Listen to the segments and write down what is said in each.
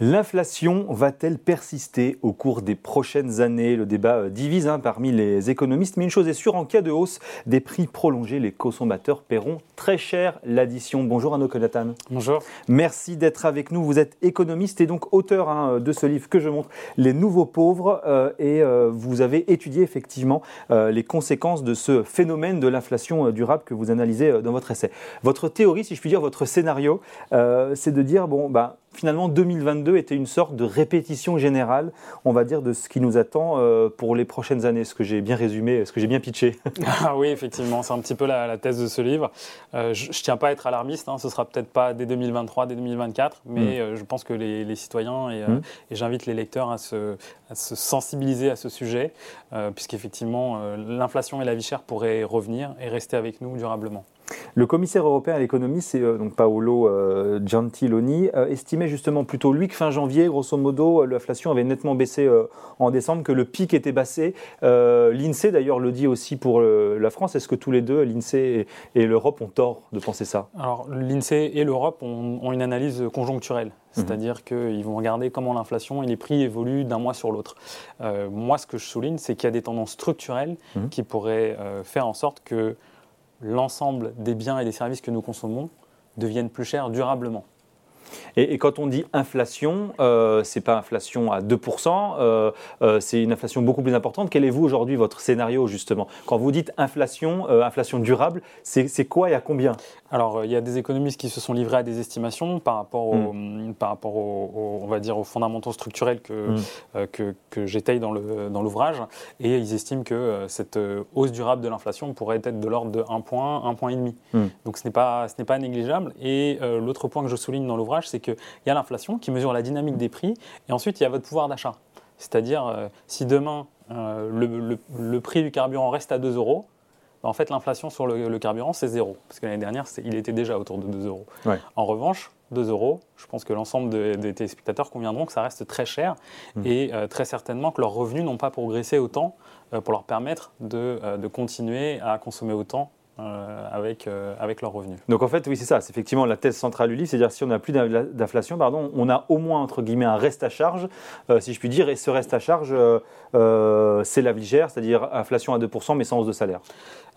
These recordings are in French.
L'inflation va-t-elle persister au cours des prochaines années? Le débat euh, divise hein, parmi les économistes, mais une chose est sûre, en cas de hausse des prix prolongés, les consommateurs paieront très cher l'addition. Bonjour Anno Konatan. Bonjour. Merci d'être avec nous. Vous êtes économiste et donc auteur hein, de ce livre que je montre, Les Nouveaux Pauvres, euh, et euh, vous avez étudié effectivement les conséquences de ce phénomène de l'inflation durable que vous analysez dans votre essai. Votre théorie, si je puis dire, votre scénario, c'est de dire, bon, bah, finalement 2022 était une sorte de répétition générale, on va dire, de ce qui nous attend euh, pour les prochaines années. Ce que j'ai bien résumé, ce que j'ai bien pitché? Ah oui, effectivement, c'est un petit peu la, thèse de ce livre. Euh, je ne tiens pas à être alarmiste, hein, ce sera peut-être pas dès 2023, dès 2024, mais mm. euh, je pense que les, citoyens, mm. et, j'invite les lecteurs à se, à se, sensibiliser à ce sujet, puisqu'effectivement, l'inflation et la vie chère pourraient revenir et rester avec nous durablement. Le commissaire européen à l'économie, c'est euh, donc Paolo euh, Gentiloni, euh, estimait justement plutôt lui que fin janvier, grosso modo, l'inflation avait nettement baissé en décembre, que le pic était baissé. L'INSEE d'ailleurs le dit aussi pour la France. Est-ce que tous les deux, l'INSEE et, l'Europe, ont tort de penser ça? Alors l'INSEE et l'Europe ont, une analyse conjoncturelle. Mhm. C'est-à-dire qu'ils vont regarder comment l'inflation et les prix évoluent d'un mois sur l'autre. moi, ce que je souligne, c'est qu'il y a des tendances structurelles mhm. qui pourraient faire en sorte que l'ensemble des biens et des services que nous consommons deviennent plus chers durablement. Et, quand on dit inflation, euh, ce n'est pas inflation à 2%, euh, euh, c'est une inflation beaucoup plus importante. Quel est vous aujourd'hui votre scénario justement? Quand vous dites inflation, inflation durable, c'est quoi et à combien? Alors, il y a des économistes qui se sont livrés à des estimations par rapport, mm. par rapport on va dire, aux fondamentaux structurels que, mm. que, que j'étaye dans l'ouvrage. Dans et ils estiment que cette hausse durable de l'inflation pourrait être de l'ordre de 1 point, 1 point et demi. Mm. Donc, ce n'est pas, pas négligeable. Et l'autre point que je souligne dans l'ouvrage, c'est qu'il y a l'inflation qui mesure la dynamique des prix, et ensuite il y a votre pouvoir d'achat. C'est-à-dire, euh, si demain euh, le, prix du carburant reste à 2 euros, bah, en fait l'inflation sur le, carburant c'est zéro, parce que l'année dernière il était déjà autour de 2 euros. En revanche, 2 euros, je pense que l'ensemble des téléspectateurs conviendront que ça reste très cher mmh. et euh, très certainement que leurs revenus n'ont pas progressé autant pour leur permettre de, continuer à consommer autant euh, avec, euh, avec leurs revenus. Donc en fait, oui, c'est ça. C'est effectivement la thèse centrale du livre, c'est-à-dire si on n'a plus d'inflation, pardon, on a au moins entre guillemets un reste à charge, euh, si je puis dire, et ce reste à charge, c'est la vie chère, c'est-à-dire inflation à 2%, mais sans hausse de salaire.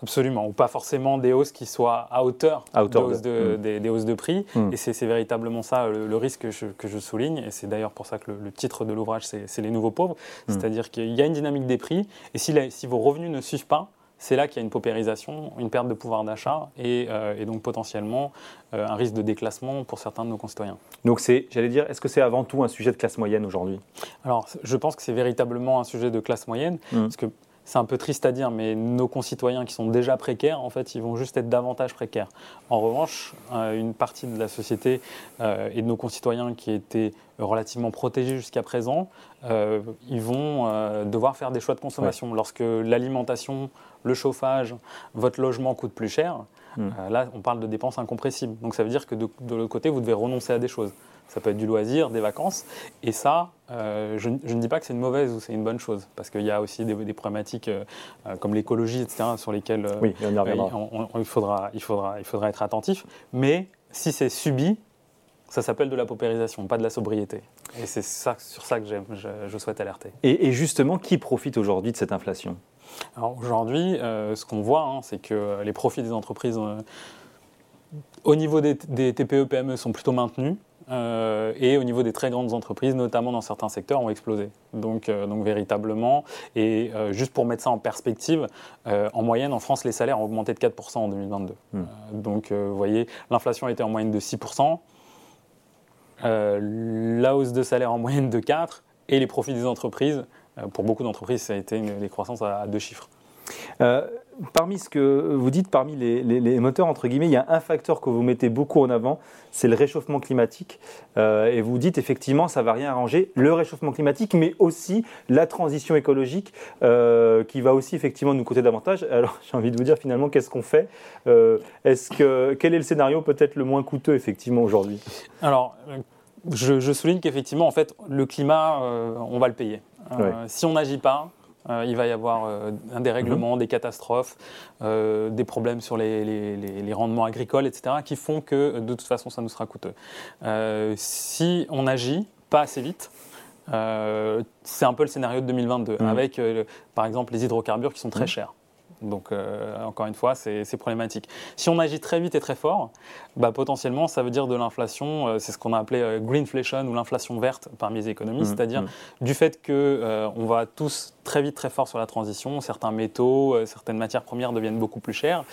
Absolument, ou pas forcément des hausses qui soient à hauteur, à hauteur de, mm. des, hausses de prix. Mm. Et c'est véritablement ça le, risque que je, que je, souligne. Et c'est d'ailleurs pour ça que le, titre de l'ouvrage, c'est Les nouveaux pauvres. Mm. C'est-à-dire qu'il y a une dynamique des prix. Et si, si vos revenus ne suivent pas, c'est là qu'il y a une paupérisation, une perte de pouvoir d'achat et, euh, donc potentiellement euh, un risque de déclassement pour certains de nos concitoyens. Donc c'est, j'allais dire, est-ce que c'est avant tout un sujet de classe moyenne aujourd'hui? Alors je pense que c'est véritablement un sujet de classe moyenne, mmh. parce que c'est un peu triste à dire, mais nos concitoyens qui sont déjà précaires, en fait, ils vont juste être davantage précaires. En revanche, euh, une partie de la société euh, et de nos concitoyens qui étaient relativement protégés jusqu'à présent, euh, ils vont devoir faire des choix de consommation. Lorsque l'alimentation, le chauffage, votre logement coûte plus cher, hmm. là, on parle de dépenses incompressibles. Donc ça veut dire que de, de l'autre côté, vous devez renoncer à des choses. Ça peut être du loisir, des vacances. Et ça, euh, je, ne dis pas que c'est une mauvaise ou c'est une bonne chose, parce qu'il y a aussi des, problématiques euh, euh, comme l'écologie, etc., sur lesquelles oui, on il, faudra, il, faudra, il faudra être attentif. Mais si c'est subi, ça s'appelle de la paupérisation, pas de la sobriété. Et c'est ça, sur ça que je, je, souhaite alerter. Et, justement, qui profite aujourd'hui de cette inflation? Alors aujourd'hui, ce qu'on voit, hein, c'est que les profits des entreprises au niveau des, des TPE-PME sont plutôt maintenus. Euh, et au niveau des très grandes entreprises, notamment dans certains secteurs, ont explosé. Donc, euh, donc véritablement, et euh, juste pour mettre ça en perspective, en moyenne, en France, les salaires ont augmenté de 4% en 2022. Hmm. donc, vous voyez, l'inflation était en moyenne de 6%, la hausse de salaire en moyenne de 4%, et les profits des entreprises, pour beaucoup d'entreprises, ça a été une, des croissances à deux chiffres. Euh, parmi ce que vous dites, parmi les, moteurs, entre guillemets, il y a un facteur que vous mettez beaucoup en avant, c'est le réchauffement climatique. Euh, et vous dites effectivement, ça ne va rien arranger, le réchauffement climatique, mais aussi la transition écologique, euh, qui va aussi effectivement nous coûter davantage. Alors j'ai envie de vous dire finalement, qu'est-ce qu'on fait Est-ce que Quel est le scénario peut-être le moins coûteux effectivement aujourd'hui? Alors, je, je souligne qu'effectivement, en fait, le climat, on va le payer. Si on n'agit pas, euh, il va y avoir euh, un dérèglement, mhm. des catastrophes, euh, des problèmes sur les, rendements agricoles, etc., qui font que de toute façon, ça nous sera coûteux. si on agit, pas assez vite. c'est un peu le scénario de 2022, mmh. avec par exemple les hydrocarbures qui sont très mmh. chers. Donc, euh, encore une fois, c'est problématique. Si on agit très vite et très fort, bah, potentiellement, ça veut dire de l'inflation, euh, c'est ce qu'on a appelé euh, greenflation ou l'inflation verte parmi les économistes, mmh, c'est-à-dire mmh. du fait qu'on on va tous très vite, très fort sur la transition, certains métaux, certaines matières premières deviennent beaucoup plus chères,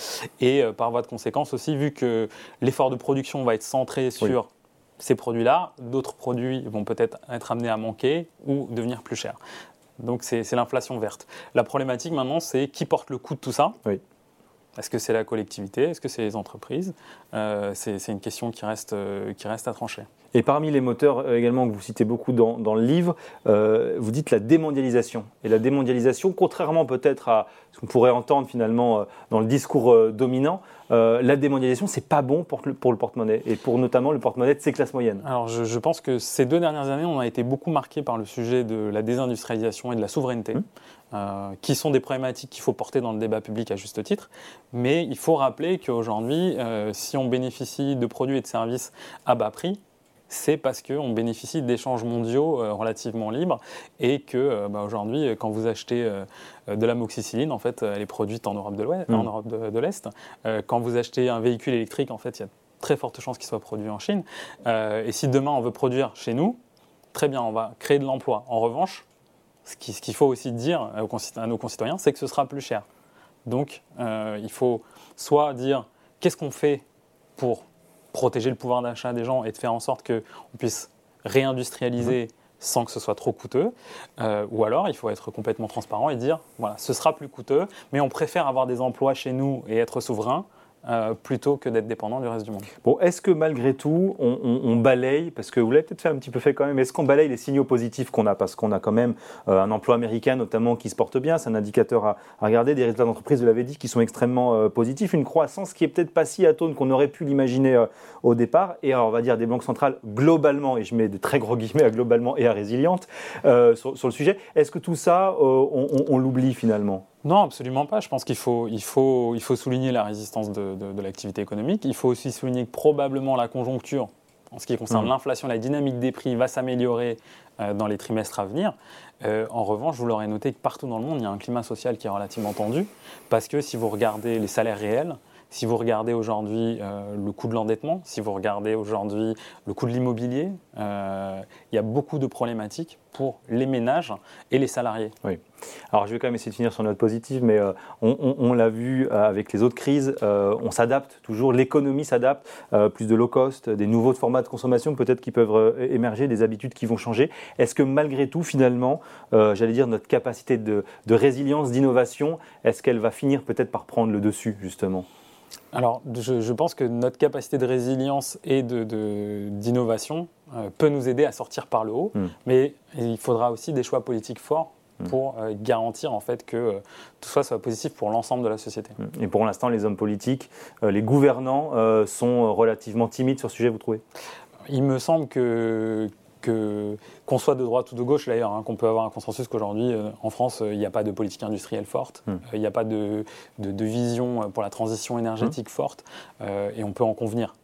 et par voie de conséquence aussi, vu que l'effort de production va être centré sur ces produits-là, d'autres produits vont peut-être être amenés à manquer ou devenir plus chers. Donc c'est l'inflation verte. La problématique maintenant, c'est qui porte le coût de tout ça? Oui. Est-ce que c'est la collectivité? Est-ce que c'est les entreprises? Euh, C'est une question qui reste, euh, qui reste à trancher. Et parmi les moteurs euh, également que vous citez beaucoup dans, dans le livre, vous dites la démondialisation. Et la démondialisation, contrairement peut-être à ce qu'on pourrait entendre finalement dans le discours dominant, la démondialisation, c'est pas bon pour le, pour le porte-monnaie et pour notamment le porte-monnaie de ces classes moyennes. Alors je, je, pense que ces deux dernières années, on a été beaucoup marqué par le sujet de la désindustrialisation et de la souveraineté. Mmh. Euh, qui sont des problématiques qu'il faut porter dans le débat public à juste titre. Mais il faut rappeler qu'aujourd'hui, euh, si on bénéficie de produits et de services à bas prix, c'est parce qu'on bénéficie d'échanges mondiaux euh, relativement libres et que bah, aujourd'hui, quand vous achetez de la moxicilline, en fait, elle est produite en Europe de l'Ouest, en mm. Europe de, l'Est. quand vous achetez un véhicule électrique, en fait, il y a très forte chance qu'il soit produit en Chine. et si demain on veut produire chez nous, très bien, on va créer de l'emploi. En revanche, ce qu'il faut aussi dire à nos concitoyens, c'est que ce sera plus cher. Donc, euh, il faut soit dire qu'est-ce qu'on fait pour protéger le pouvoir d'achat des gens et de faire en sorte qu'on puisse réindustrialiser sans que ce soit trop coûteux, euh, ou alors il faut être complètement transparent et dire voilà, ce sera plus coûteux, mais on préfère avoir des emplois chez nous et être souverain euh, plutôt que d'être dépendant du reste du monde. Bon, est-ce que malgré tout, on, balaye, parce que vous l'avez peut-être fait un petit peu fait quand même, est-ce qu'on balaye les signaux positifs qu'on a? Parce qu'on a quand même euh, un emploi américain notamment qui se porte bien, c'est un indicateur à, regarder, des résultats d'entreprise, vous l'avez dit, qui sont extrêmement euh, positifs, une croissance qui est peut-être pas si atone qu'on aurait pu l'imaginer au départ, et on va dire des banques centrales globalement, et je mets des très gros guillemets à globalement et à résiliente sur, le sujet, est-ce que tout ça, on l'oublie finalement? Non, absolument pas. Je pense qu'il faut, il faut, il faut souligner la résistance de, l'activité économique. Il faut aussi souligner que probablement la conjoncture, en ce qui concerne mmh. l'inflation, la dynamique des prix, va s'améliorer euh, dans les trimestres à venir. Euh, en revanche, vous l'aurez noté que partout dans le monde, il y a un climat social qui est relativement tendu, parce que si vous regardez les salaires réels, si vous regardez aujourd'hui euh, le coût de l'endettement, si vous regardez aujourd'hui le coût de l'immobilier, euh, il y a beaucoup de problématiques pour les ménages et les salariés. Oui. Alors je vais quand même essayer de finir sur une note positive, mais euh, on, l'a vu avec les autres crises, on s'adapte toujours, l'économie s'adapte, plus de low cost, des nouveaux formats de consommation peut-être qui peuvent émerger, des habitudes qui vont changer. Est-ce que malgré tout, finalement, j'allais dire notre capacité de, de résilience, d'innovation, est-ce qu'elle va finir peut-être par prendre le dessus justement? Alors, je, pense que notre capacité de résilience et d'innovation de, euh, peut nous aider à sortir par le haut, hmm. mais il faudra aussi des choix politiques forts hmm. pour euh, garantir en fait que euh, tout ça soit positif pour l'ensemble de la société. Hmm. Et pour l'instant, les hommes politiques, les gouvernants sont relativement timides sur ce sujet, vous trouvez? Il me semble que qu'on soit de droite ou de gauche d'ailleurs, hein, qu'on peut avoir un consensus qu'aujourd'hui euh, en France euh, il n'y a pas de politique industrielle forte, hmm. euh, il n'y a pas de, vision pour la transition énergétique hmm. forte, et on peut en convenir.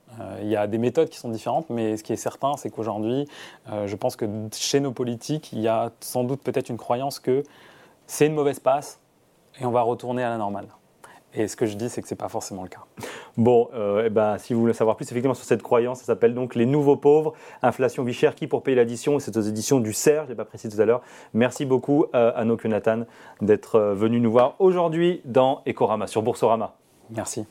Il y a des méthodes qui sont différentes, mais ce qui est certain, c'est qu'aujourd'hui, je pense que chez nos politiques, il y a sans doute peut-être une croyance que c'est une mauvaise passe et on va retourner à la normale. Et ce que je dis, c'est que ce n'est pas forcément le cas. Bon, euh, eh ben, si vous voulez savoir plus effectivement sur cette croyance, ça s'appelle donc Les Nouveaux Pauvres, Inflation vie chère, qui pour payer l'addition C'est aux éditions du CERF, je n'ai pas précisé tout à l'heure. Merci beaucoup euh, à Noc Nathan d'être euh, venu nous voir aujourd'hui dans Ecorama, sur Boursorama. Merci.